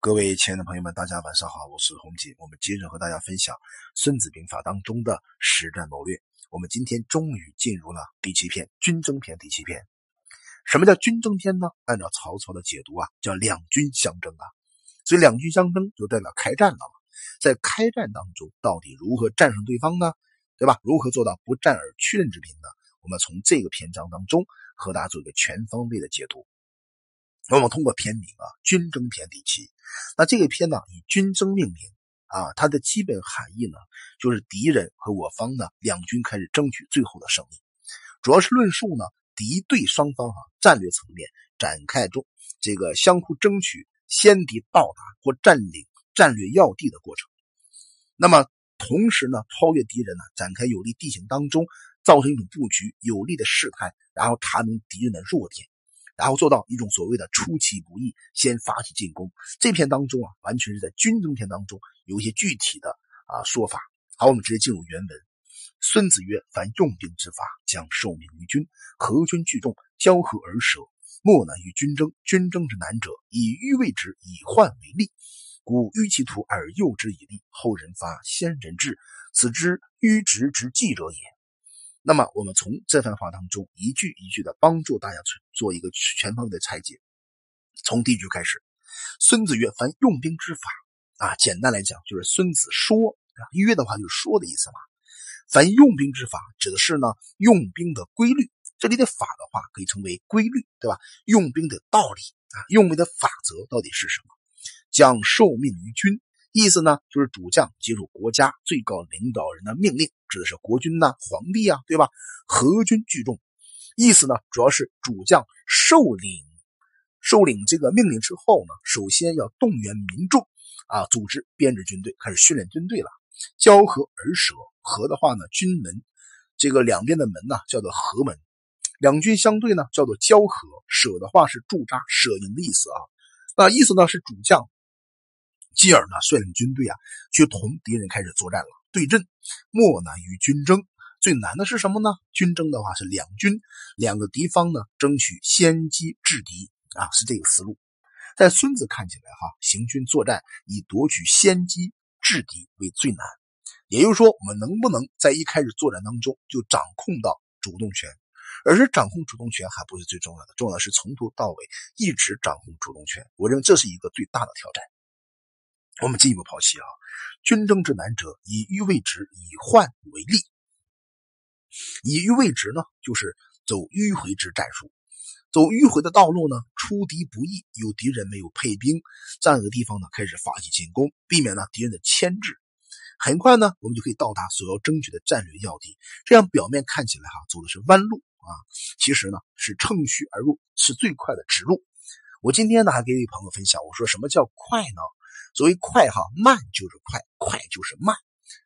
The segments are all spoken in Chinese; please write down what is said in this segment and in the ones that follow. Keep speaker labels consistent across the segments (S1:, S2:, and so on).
S1: 各位亲爱的朋友们，大家晚上好，我是洪锦。我们接着和大家分享《孙子兵法》当中的实战谋略。我们今天终于进入了第七篇——军争篇第七篇。什么叫军争篇呢？按照曹操的解读啊，叫两军相争啊。所以两军相争就代表开战了嘛。在开战当中，到底如何战胜对方呢？对吧？如何做到不战而屈人之兵呢？我们从这个篇章当中和大家做一个全方位的解读。我们通过篇名啊，《军争篇》第七。那这个篇呢，以军争命名啊，它的基本含义呢，就是敌人和我方呢，两军开始争取最后的胜利。主要是论述呢，敌对双方啊，战略层面展开中这个相互争取先敌到达或占领战略要地的过程。那么同时呢，超越敌人呢，展开有利地形当中，造成一种布局有利的事态，然后查明敌人的弱点。然后做到一种所谓的出其不意，先发起进攻。这篇当中啊，完全是在军争篇当中有一些具体的啊说法。好，我们直接进入原文。孙子曰：“凡用兵之法，将受命于君，合军聚众，交合而舍，莫难于军争。军争之难者，以迂为之，以患为利。故迂其途而诱之以利，后人发，先人至，此之迂直之计者也。”那么，我们从这番话当中一句一句的帮助大家去做一个全方位的拆解。从第一句开始，孙子曰：“凡用兵之法啊，简单来讲就是孙子说啊，约的话就是说的意思嘛。凡用兵之法，指的是呢用兵的规律。这里的法的话，可以称为规律，对吧？用兵的道理啊，用兵的法则到底是什么？将受命于君。”意思呢，就是主将接受国家最高领导人的命令，指的是国君呐、皇帝啊，对吧？合军聚众，意思呢，主要是主将受领，受领这个命令之后呢，首先要动员民众啊，组织编制军队，开始训练军队了。交合而舍，合的话呢，军门这个两边的门呢，叫做合门；两军相对呢，叫做交合。舍的话是驻扎、舍营的意思啊。那意思呢，是主将。继而呢，率领军队啊，去同敌人开始作战了。对阵莫难于军争，最难的是什么呢？军争的话是两军两个敌方呢，争取先机制敌啊，是这个思路。在孙子看起来哈，行军作战以夺取先机制敌为最难。也就是说，我们能不能在一开始作战当中就掌控到主动权？而是掌控主动权还不是最重要的，重要的是从头到尾一直掌控主动权。我认为这是一个最大的挑战。我们进一步剖析啊，军争之难者，以迂为直，以患为利。以迂为直呢，就是走迂回之战术。走迂回的道路呢，出敌不易，有敌人没有配兵，这样一个地方呢，开始发起进攻，避免了敌人的牵制。很快呢，我们就可以到达所要争取的战略要地。这样表面看起来哈，走的是弯路啊，其实呢是乘虚而入，是最快的直路。我今天呢还给一位朋友分享，我说什么叫快呢？所谓快哈，慢就是快，快就是慢，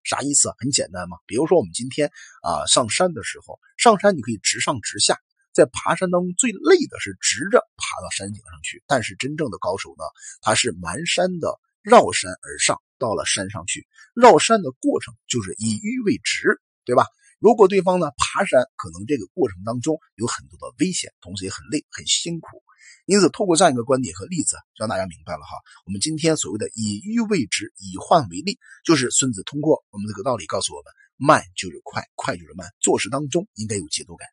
S1: 啥意思啊？很简单嘛。比如说我们今天啊上山的时候，上山你可以直上直下，在爬山当中最累的是直着爬到山顶上去，但是真正的高手呢，他是满山的绕山而上，到了山上去，绕山的过程就是以迂为直，对吧？如果对方呢爬山，可能这个过程当中有很多的危险，同时也很累很辛苦。因此，透过这样一个观点和例子，让大家明白了哈。我们今天所谓的以迂为直，以患为利，就是孙子通过我们这个道理告诉我们：慢就是快，快就是慢。做事当中应该有节奏感。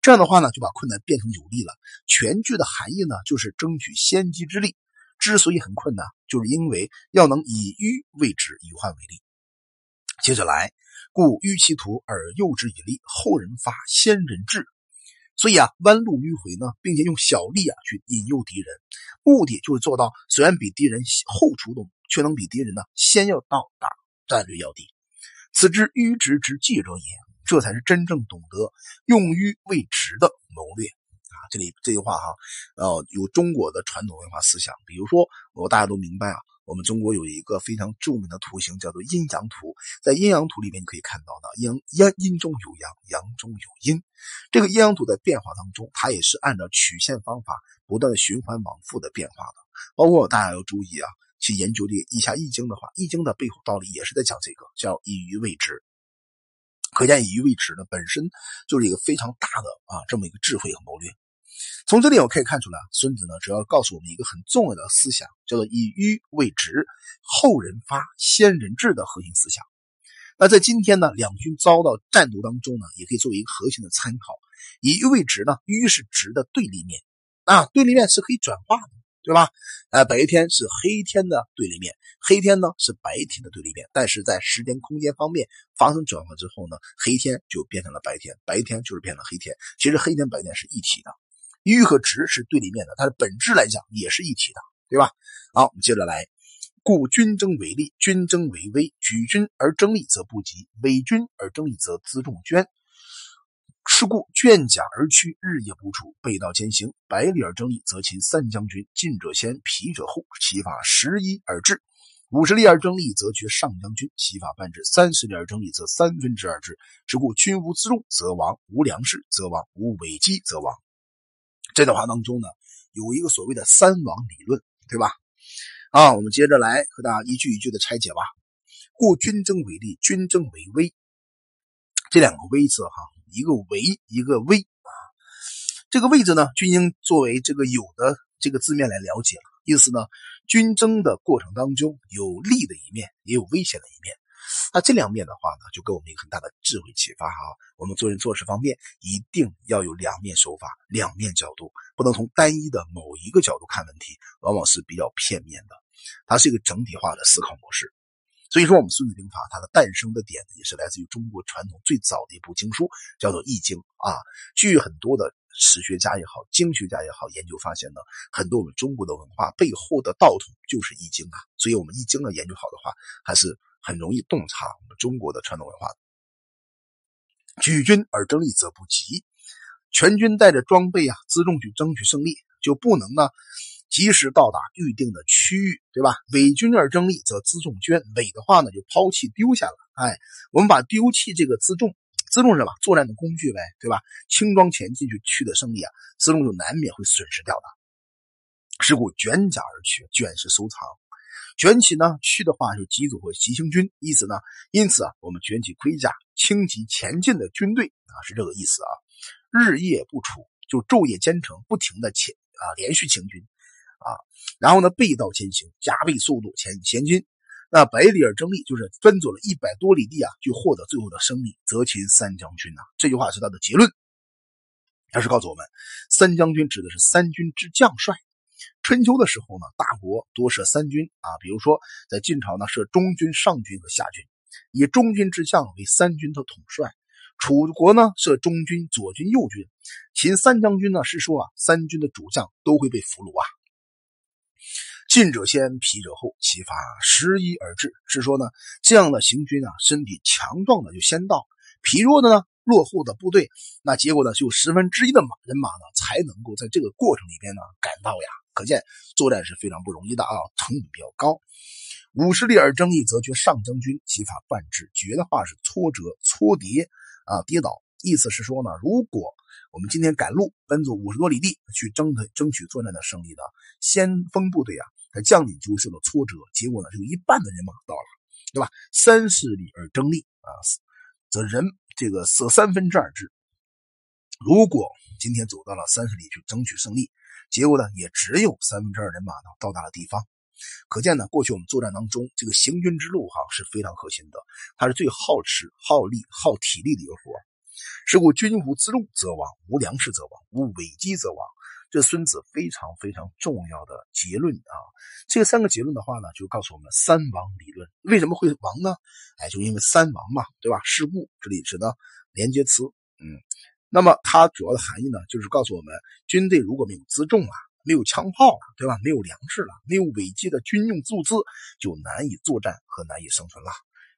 S1: 这样的话呢，就把困难变成有利了。全句的含义呢，就是争取先机之利。之所以很困难，就是因为要能以迂为直，以患为利。接着来，故迂其途而诱之以利，后人发，先人至。所以啊，弯路迂回呢，并且用小力啊去引诱敌人，目的就是做到虽然比敌人后出动，却能比敌人呢先要到达战略要地。此之迂直之计者也，这才是真正懂得用迂为直的谋略啊！这里这句话哈，呃，有中国的传统文化思想，比如说我大家都明白啊。我们中国有一个非常著名的图形，叫做阴阳图。在阴阳图里面，你可以看到的阴阴阴中有阳，阳中有阴。这个阴阳图在变化当中，它也是按照曲线方法不断的循环往复的变化的。包括大家要注意啊，去研究这个一下易经的话，易经的背后道理也是在讲这个，叫以鱼为直。可见以鱼为直呢，本身就是一个非常大的啊这么一个智慧和谋略。从这里我可以看出来，孙子呢主要告诉我们一个很重要的思想，叫做以迂为直，后人发，先人治的核心思想。那在今天呢，两军遭到战斗当中呢，也可以作为一个核心的参考。以迂为直呢，迂是直的对立面啊，对立面是可以转化的。对吧？呃，白天是黑天的对立面，黑天呢是白天的对立面。但是在时间空间方面发生转化之后呢，黑天就变成了白天，白天就是变成黑天。其实黑天白天是一体的，迂和直是对立面的，它的本质来讲也是一体的，对吧？好，我们接着来，故军争为利，军争为威。举军而争利则不及，伪军而争利则辎重捐。是故卷甲而趋，日夜不处，背道兼行。百里而争利，则擒三将军。进者先，疲者后。其法十一而至。五十里而争利，则绝上将军。其法半至。三十里而争利，则三分之二至。是故军无辎重则亡，无粮食则亡，无伪机则亡。这段话当中呢，有一个所谓的三王理论，对吧？啊，我们接着来和大家一句一句的拆解吧。故军争为利，军争为威。这两个“威”字，哈。一个为一个危啊，这个位置呢，军应作为这个有的这个字面来了解了。意思呢，军争的过程当中有利的一面，也有危险的一面。那这两面的话呢，就给我们一个很大的智慧启发哈。我们做人做事方面一定要有两面手法、两面角度，不能从单一的某一个角度看问题，往往是比较片面的。它是一个整体化的思考模式。所以说，我们《孙子兵法》它的诞生的点也是来自于中国传统最早的一部经书，叫做《易经》啊。据很多的史学家也好、经学家也好研究发现呢，很多我们中国的文化背后的道统就是《易经》啊。所以，我们《易经》呢研究好的话，还是很容易洞察我们中国的传统文化。举军而争利则不及，全军带着装备啊、辎重去争取胜利，就不能呢。及时到达预定的区域，对吧？伪军而争利，则辎重捐。伪的话呢，就抛弃丢下了。哎，我们把丢弃这个辎重，辎重是什么？作战的工具呗，对吧？轻装前进去取得胜利啊，辎重就难免会损失掉的。是故卷甲而去，卷是收藏，卷起呢去的话就急走或急行军，意思呢？因此啊，我们卷起盔甲，轻骑前进的军队啊，是这个意思啊。日夜不处，就昼夜兼程，不停的前啊，连续行军。啊，然后呢，背道前行，加倍速度前前进。那百里而争利，就是奔走了一百多里地啊，就获得最后的胜利，则擒三将军呐。这句话是他的结论，他是告诉我们，三将军指的是三军之将帅。春秋的时候呢，大国多设三军啊，比如说在晋朝呢，设中军、上军和下军，以中军之将为三军的统帅。楚国呢，设中军、左军、右军。秦三将军呢，是说啊，三军的主将都会被俘虏啊。进者先，疲者后，其法十一而至。是说呢，这样的行军啊，身体强壮的就先到，疲弱的呢，落后的部队，那结果呢，就十分之一的马人马呢，才能够在这个过程里边呢赶到呀。可见作战是非常不容易的啊，成本比较高。五十里而争利，则绝上将军，其法半至。绝的话是挫折、挫跌啊，跌倒。意思是说呢，如果我们今天赶路奔走五十多里地去争争取作战的胜利呢，先锋部队啊。他将领就受到挫折，结果呢，只有一半的人马到了，对吧？三十里而争利啊，则人这个舍三分之二之。如果今天走到了三十里去争取胜利，结果呢，也只有三分之二人马呢到达了地方。可见呢，过去我们作战当中，这个行军之路哈是非常核心的，它是最耗时、耗力、耗体力的一个活是故军无辎重则亡，无粮食则亡，无危机则亡。这孙子非常非常重要的结论啊！这三个结论的话呢，就告诉我们三王理论为什么会亡呢？哎，就因为三王嘛，对吧？事故这里指的连接词，嗯，那么它主要的含义呢，就是告诉我们，军队如果没有辎重啊，没有枪炮了，对吧？没有粮食了，没有违纪的军用物资，就难以作战和难以生存了。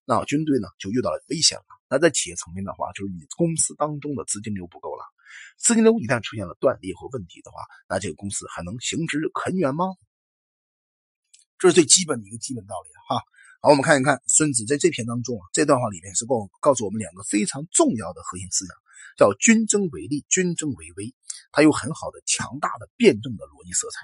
S1: 那军队呢，就遇到了危险了。那在企业层面的话，就是你公司当中的资金流不够了。资金流一旦出现了断裂或问题的话，那这个公司还能行之很远吗？这是最基本的一个基本道理哈。好，我们看一看孙子在这篇当中啊，这段话里面是告告诉我们两个非常重要的核心思想，叫军争为利，军争为威。它有很好的、强大的辩证的逻辑色彩。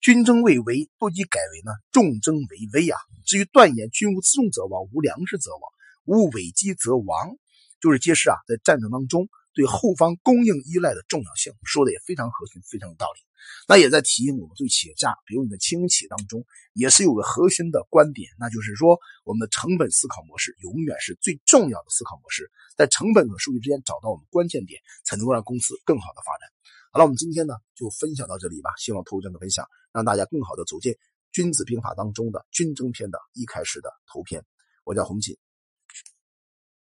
S1: 军争为威，不及改为呢重争为威啊。至于断言军无辎重则亡，无粮食则亡，无伪机则亡，就是揭示啊，在战争当中。对后方供应依赖的重要性，说的也非常核心，非常有道理。那也在提醒我们，对企业家，比如你的轻企当中，也是有个核心的观点，那就是说，我们的成本思考模式永远是最重要的思考模式，在成本和数据之间找到我们关键点，才能够让公司更好的发展。好了，我们今天呢就分享到这里吧。希望通过这样的分享，让大家更好的走进《君子兵法》当中的军争篇的一开始的头篇。我叫洪锦。